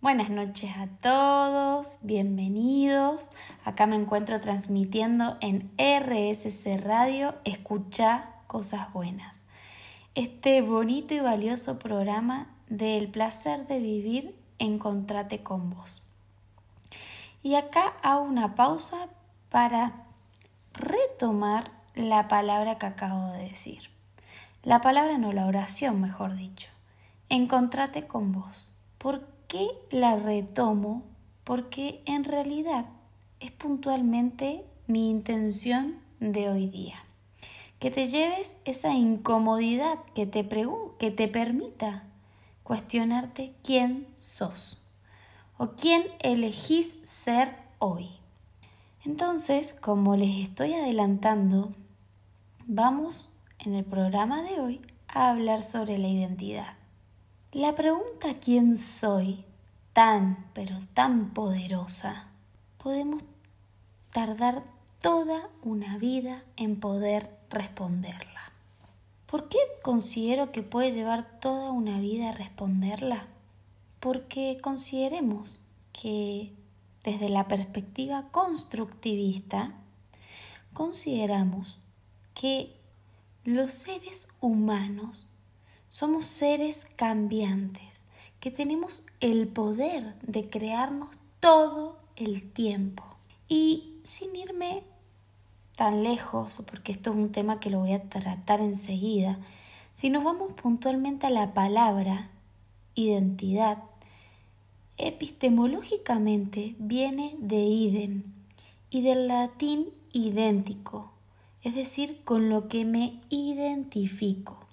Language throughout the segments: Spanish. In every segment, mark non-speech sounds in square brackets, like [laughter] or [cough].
Buenas noches a todos, bienvenidos. Acá me encuentro transmitiendo en RSC Radio Escucha Cosas Buenas. Este bonito y valioso programa del placer de vivir, encontrate con vos. Y acá hago una pausa para retomar la palabra que acabo de decir. La palabra no, la oración, mejor dicho. Encontrate con vos. ¿Por qué la retomo? Porque en realidad es puntualmente mi intención de hoy día. Que te lleves esa incomodidad que te, que te permita cuestionarte quién sos o quién elegís ser hoy. Entonces, como les estoy adelantando, vamos en el programa de hoy a hablar sobre la identidad. La pregunta quién soy, tan, pero tan poderosa, podemos tardar toda una vida en poder responderla. ¿Por qué considero que puede llevar toda una vida responderla? Porque consideremos que desde la perspectiva constructivista, consideramos que los seres humanos somos seres cambiantes, que tenemos el poder de crearnos todo el tiempo. Y sin irme tan lejos, porque esto es un tema que lo voy a tratar enseguida, si nos vamos puntualmente a la palabra identidad, epistemológicamente viene de idem y del latín idéntico, es decir, con lo que me identifico.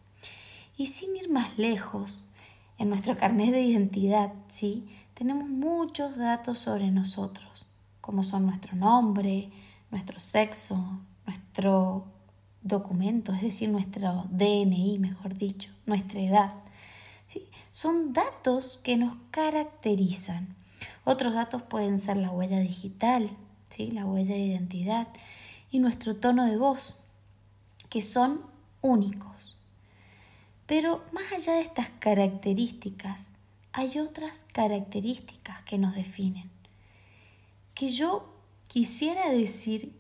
Y sin ir más lejos, en nuestro carnet de identidad, ¿sí? Tenemos muchos datos sobre nosotros, como son nuestro nombre, nuestro sexo, nuestro documento, es decir, nuestro DNI, mejor dicho, nuestra edad. ¿sí? Son datos que nos caracterizan. Otros datos pueden ser la huella digital, ¿sí? la huella de identidad y nuestro tono de voz, que son únicos. Pero más allá de estas características, hay otras características que nos definen, que yo quisiera decir,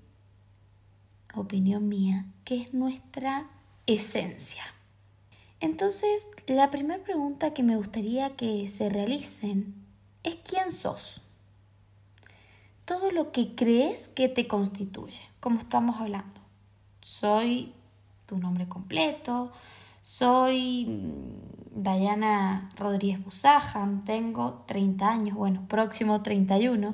opinión mía, que es nuestra esencia. Entonces, la primera pregunta que me gustaría que se realicen es ¿quién sos? Todo lo que crees que te constituye, como estamos hablando. Soy tu nombre completo, soy mm, Dayana Rodríguez Busajan, tengo 30 años, bueno, próximo 31.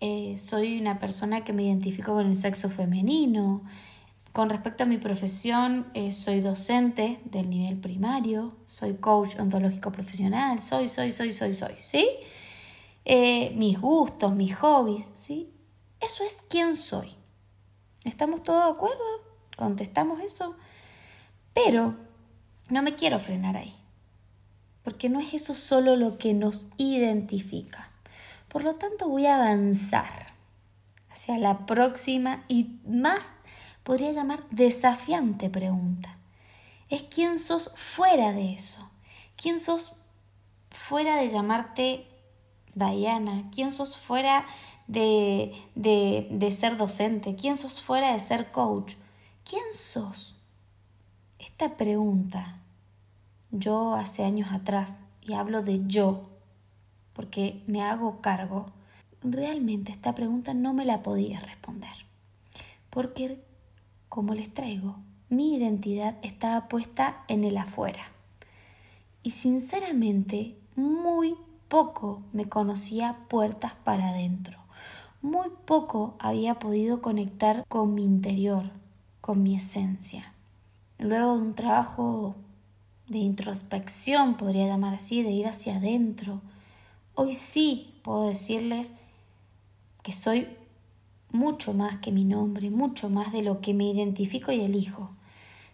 Eh, soy una persona que me identifico con el sexo femenino. Con respecto a mi profesión, eh, soy docente del nivel primario, soy coach ontológico profesional, soy, soy, soy, soy, soy, ¿sí? Eh, mis gustos, mis hobbies, ¿sí? Eso es quién soy. ¿Estamos todos de acuerdo? ¿Contestamos eso? Pero no me quiero frenar ahí, porque no es eso solo lo que nos identifica. Por lo tanto, voy a avanzar hacia la próxima y más podría llamar desafiante pregunta. Es quién sos fuera de eso. ¿Quién sos fuera de llamarte Diana? ¿Quién sos fuera de, de, de ser docente? ¿Quién sos fuera de ser coach? ¿Quién sos? Esta pregunta yo hace años atrás, y hablo de yo, porque me hago cargo, realmente esta pregunta no me la podía responder. Porque, como les traigo, mi identidad estaba puesta en el afuera. Y sinceramente, muy poco me conocía puertas para adentro. Muy poco había podido conectar con mi interior, con mi esencia. Luego de un trabajo de introspección, podría llamar así, de ir hacia adentro. Hoy sí puedo decirles que soy mucho más que mi nombre, mucho más de lo que me identifico y elijo.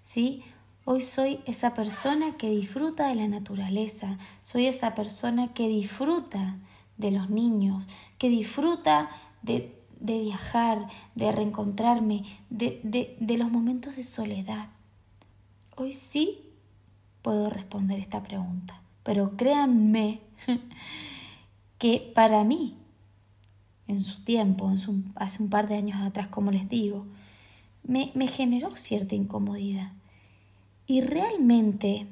¿Sí? Hoy soy esa persona que disfruta de la naturaleza, soy esa persona que disfruta de los niños, que disfruta de, de viajar, de reencontrarme, de, de, de los momentos de soledad. Hoy sí puedo responder esta pregunta. Pero créanme [laughs] que para mí, en su tiempo, en hace un par de años atrás, como les digo, me, me generó cierta incomodidad. Y realmente,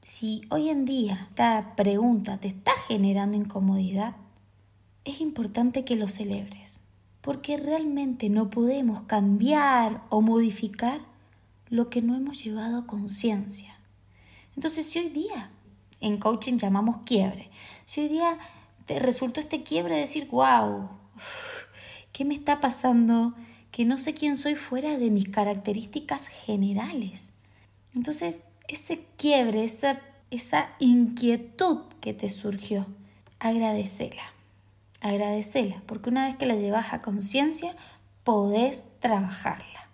si hoy en día esta pregunta te está generando incomodidad, es importante que lo celebres, porque realmente no podemos cambiar o modificar lo que no hemos llevado a conciencia. Entonces, si hoy día en coaching llamamos quiebre, si hoy día te resultó este quiebre de decir, wow, ¿qué me está pasando? Que no sé quién soy fuera de mis características generales. Entonces, ese quiebre, esa, esa inquietud que te surgió, agradecela. Agradecela, porque una vez que la llevas a conciencia, podés trabajarla.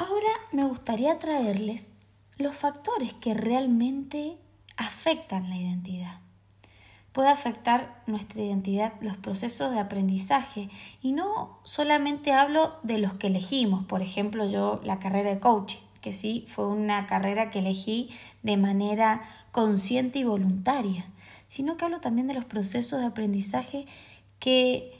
Ahora me gustaría traerles los factores que realmente afectan la identidad. Puede afectar nuestra identidad los procesos de aprendizaje y no solamente hablo de los que elegimos, por ejemplo yo la carrera de coaching, que sí fue una carrera que elegí de manera consciente y voluntaria, sino que hablo también de los procesos de aprendizaje que,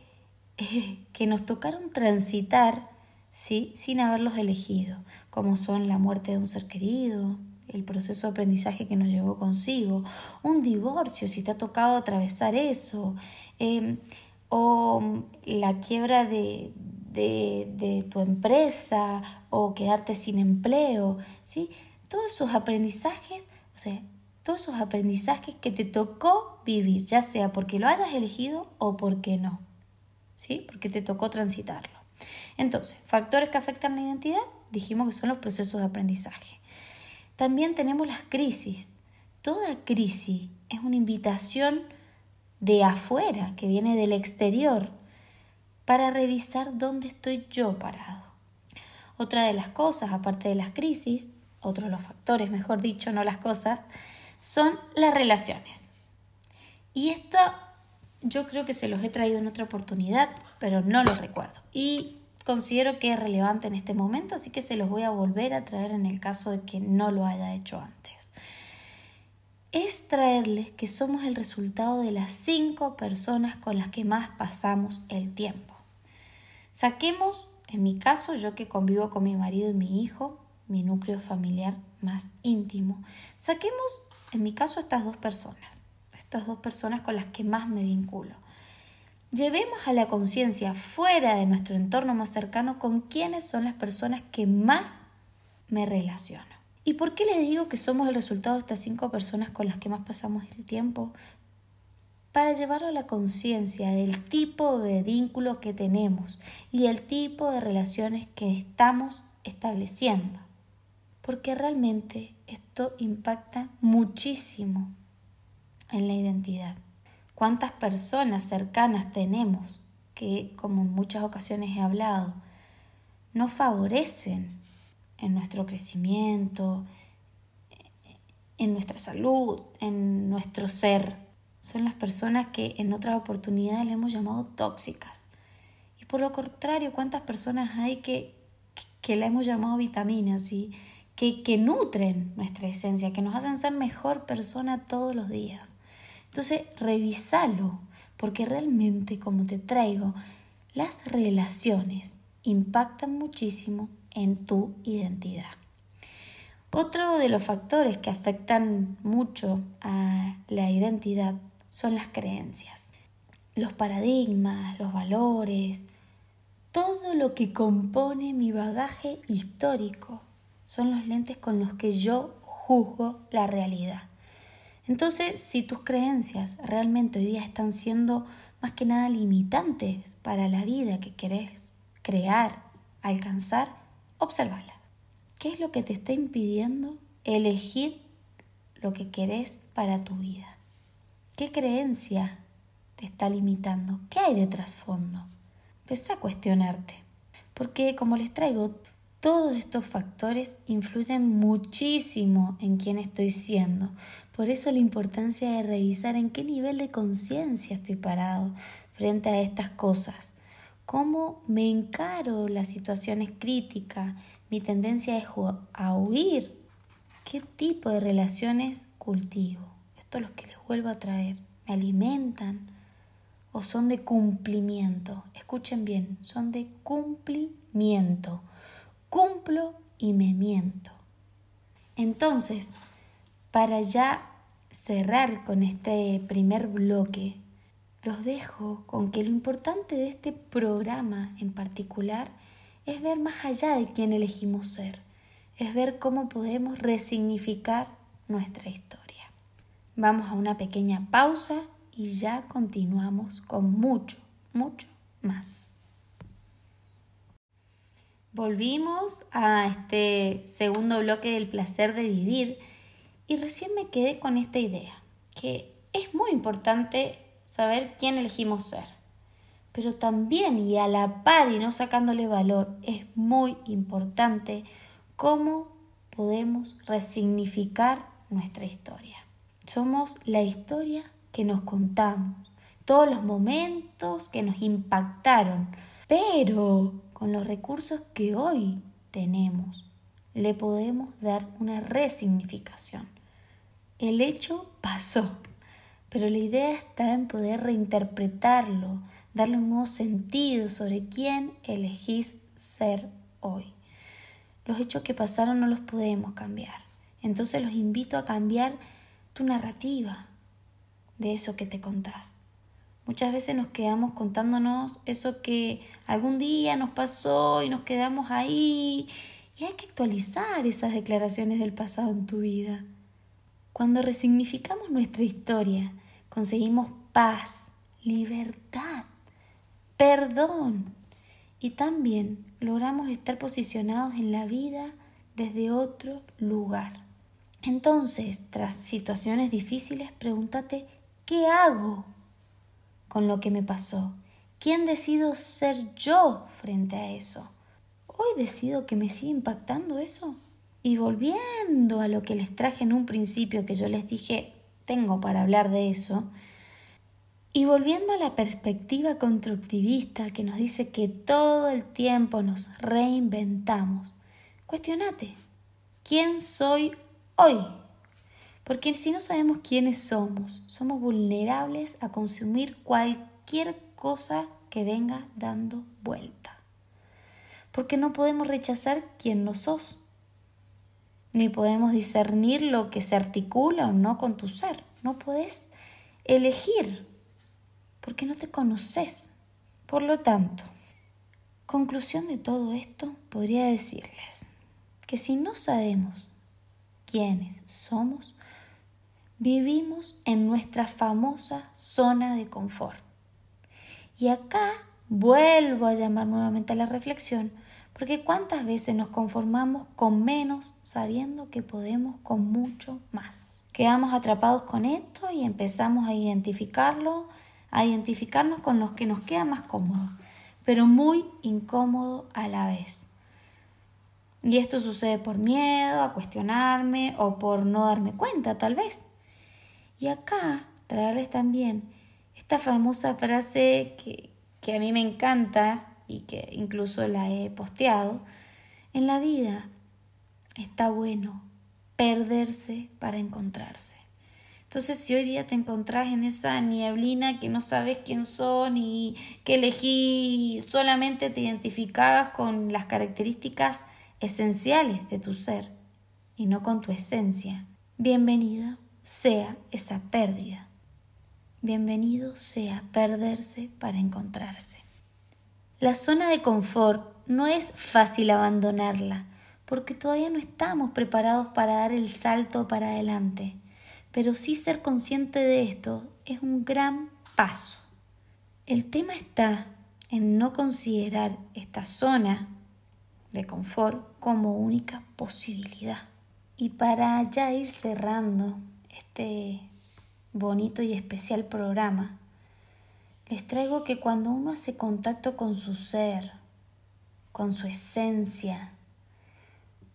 [laughs] que nos tocaron transitar ¿sí? sin haberlos elegido, como son la muerte de un ser querido, el proceso de aprendizaje que nos llevó consigo, un divorcio, si te ha tocado atravesar eso, em, o la quiebra de, de, tu empresa, o quedarte sin empleo, ¿sí? Todos esos aprendizajes, o sea, todos esos aprendizajes que te tocó vivir, ya sea porque lo hayas elegido o porque no, ¿sí? Porque te tocó transitarlo. Entonces, factores que afectan la identidad, dijimos que son los procesos de aprendizaje. También tenemos las crisis. Toda crisis es una invitación de afuera, que viene del exterior, para revisar dónde estoy yo parado. Otra de las cosas, aparte de las crisis, otro de los factores, mejor dicho, no las cosas, son las relaciones. Y esto yo creo que se los he traído en otra oportunidad, pero no lo recuerdo. Y considero que es relevante en este momento, así que se los voy a volver a traer en el caso de que no lo haya hecho antes. Es traerles que somos el resultado de las cinco personas con las que más pasamos el tiempo. Saquemos, en mi caso, yo que convivo con mi marido y mi hijo, mi núcleo familiar más íntimo, saquemos, en mi caso, estas dos personas estas dos personas con las que más me vinculo. Llevemos a la conciencia fuera de nuestro entorno más cercano con quiénes son las personas que más me relaciono. ¿Y por qué les digo que somos el resultado de estas cinco personas con las que más pasamos el tiempo? Para llevarlo a la conciencia del tipo de vínculo que tenemos y el tipo de relaciones que estamos estableciendo. Porque realmente esto impacta muchísimo en la identidad. ¿Cuántas personas cercanas tenemos que, como en muchas ocasiones he hablado, no favorecen en nuestro crecimiento, en nuestra salud, en nuestro ser? Son las personas que en otras oportunidades le hemos llamado tóxicas. Y por lo contrario, ¿cuántas personas hay que, que, la hemos llamado vitaminas y que, que nutren nuestra esencia, que nos hacen ser mejor persona todos los días? Entonces, revísalo, porque realmente, como te traigo, las relaciones impactan muchísimo en tu identidad. Otro de los factores que afectan mucho a la identidad son las creencias, los paradigmas, los valores, todo lo que compone mi bagaje histórico son los lentes con los que yo juzgo la realidad. Entonces, si tus creencias realmente hoy día están siendo más que nada limitantes para la vida que querés crear, alcanzar, observalas. ¿Qué es lo que te está impidiendo elegir lo que querés para tu vida? ¿Qué creencia te está limitando? ¿Qué hay de trasfondo? Empezá a cuestionarte. Porque como les traigo, todos estos factores influyen muchísimo en quién estoy siendo. Por eso la importancia de revisar en qué nivel de conciencia estoy parado frente a estas cosas. Cómo me encaro las situaciones críticas. Mi tendencia es a huir. ¿Qué tipo de relaciones cultivo? Esto es lo que les vuelvo a traer. me alimentan o son de cumplimiento. Escuchen bien, son de cumplimiento. Cumplo y me miento. Entonces, para ya cerrar con este primer bloque, los dejo con que lo importante de este programa en particular es ver más allá de quién elegimos ser, es ver cómo podemos resignificar nuestra historia. Vamos a una pequeña pausa y ya continuamos con mucho, mucho más. Volvimos a este segundo bloque del placer de vivir y recién me quedé con esta idea, que es muy importante saber quién elegimos ser, pero también y a la par y no sacándole valor, es muy importante cómo podemos resignificar nuestra historia. Somos la historia que nos contamos, todos los momentos que nos impactaron, pero con los recursos que hoy tenemos, le podemos dar una resignificación. El hecho pasó, pero la idea está en poder reinterpretarlo, darle un nuevo sentido sobre quién elegís ser hoy. Los hechos que pasaron no los podemos cambiar. Entonces los invito a cambiar tu narrativa de eso que te contás. Muchas veces nos quedamos contándonos eso que algún día nos pasó y nos quedamos ahí. Y hay que actualizar esas declaraciones del pasado en tu vida. Cuando resignificamos nuestra historia, conseguimos paz, libertad, perdón y también logramos estar posicionados en la vida desde otro lugar. Entonces, tras situaciones difíciles, pregúntate, ¿qué hago? Con lo que me pasó? ¿Quién decido ser yo frente a eso? ¿Hoy decido que me sigue impactando eso? Y volviendo a lo que les traje en un principio, que yo les dije, tengo para hablar de eso, y volviendo a la perspectiva constructivista que nos dice que todo el tiempo nos reinventamos, cuestionate, ¿quién soy hoy? Porque si no sabemos quiénes somos, somos vulnerables a consumir cualquier cosa que venga dando vuelta. Porque no podemos rechazar quién no sos, ni podemos discernir lo que se articula o no con tu ser. No podés elegir, porque no te conoces. Por lo tanto, conclusión de todo esto, podría decirles que si no sabemos quiénes somos, vivimos en nuestra famosa zona de confort. Y acá vuelvo a llamar nuevamente a la reflexión, porque cuántas veces nos conformamos con menos sabiendo que podemos con mucho más. Quedamos atrapados con esto y empezamos a identificarlo, a identificarnos con los que nos queda más cómodo, pero muy incómodo a la vez. Y esto sucede por miedo a cuestionarme o por no darme cuenta, tal vez. Y acá traerles también esta famosa frase que, que a mí me encanta y que incluso la he posteado. En la vida está bueno perderse para encontrarse. Entonces, si hoy día te encontrás en esa nieblina que no sabes quién son y que elegí solamente te identificabas con las características esenciales de tu ser y no con tu esencia, bienvenida sea esa pérdida. Bienvenido sea perderse para encontrarse. La zona de confort no es fácil abandonarla, porque todavía no estamos preparados para dar el salto para adelante, pero sí ser consciente de esto es un gran paso. El tema está en no considerar esta zona de confort como única posibilidad. Y para ya ir cerrando este bonito y especial programa, les traigo que cuando uno hace contacto con su ser, con su esencia,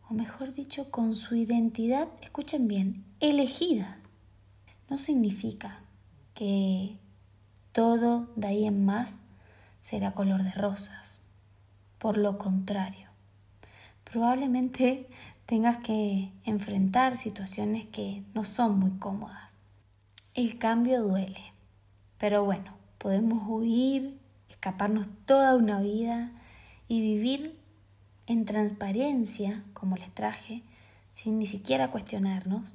o mejor dicho, con su identidad, escuchen bien, elegida, no significa que todo de ahí en más será color de rosas. Por lo contrario, probablemente tengas que enfrentar situaciones que no son muy cómodas. El cambio duele, Pero bueno, podemos huir, escaparnos toda una vida y vivir en transparencia, como les traje, sin ni siquiera cuestionarnos,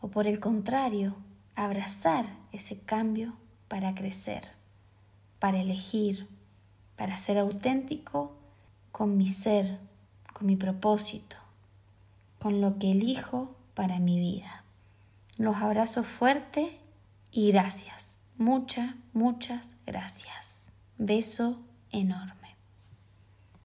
o por el contrario, abrazar ese cambio para crecer, para elegir, para ser auténtico con mi ser, con mi propósito, con lo que elijo para mi vida. Los abrazo fuerte y gracias. Muchas, muchas gracias. Beso enorme.